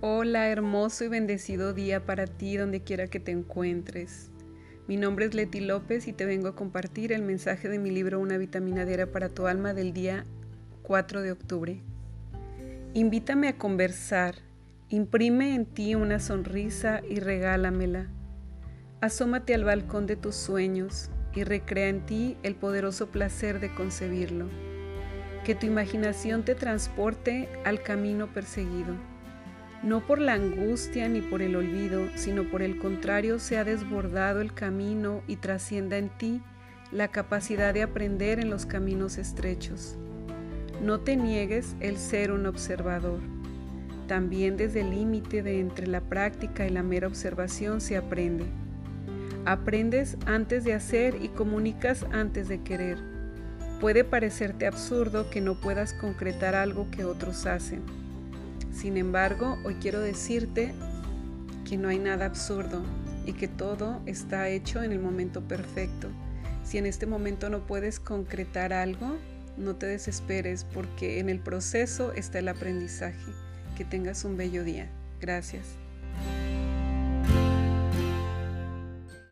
Hola, hermoso y bendecido día para ti donde quiera que te encuentres. Mi nombre es Leti López y te vengo a compartir el mensaje de mi libro Una vitamina diaria para tu alma del día 4 de octubre. Invítame a conversar, imprime en ti una sonrisa y regálamela. Asómate al balcón de tus sueños y recrea en ti el poderoso placer de concebirlo. Que tu imaginación te transporte al camino perseguido no por la angustia ni por el olvido, sino por el contrario se ha desbordado el camino y trascienda en ti la capacidad de aprender en los caminos estrechos. No te niegues el ser un observador. También desde el límite de entre la práctica y la mera observación se aprende. Aprendes antes de hacer y comunicas antes de querer. Puede parecerte absurdo que no puedas concretar algo que otros hacen sin embargo, hoy quiero decirte que no hay nada absurdo y que todo está hecho en el momento perfecto. Si en este momento no puedes concretar algo, no te desesperes porque en el proceso está el aprendizaje. Que tengas un bello día. Gracias.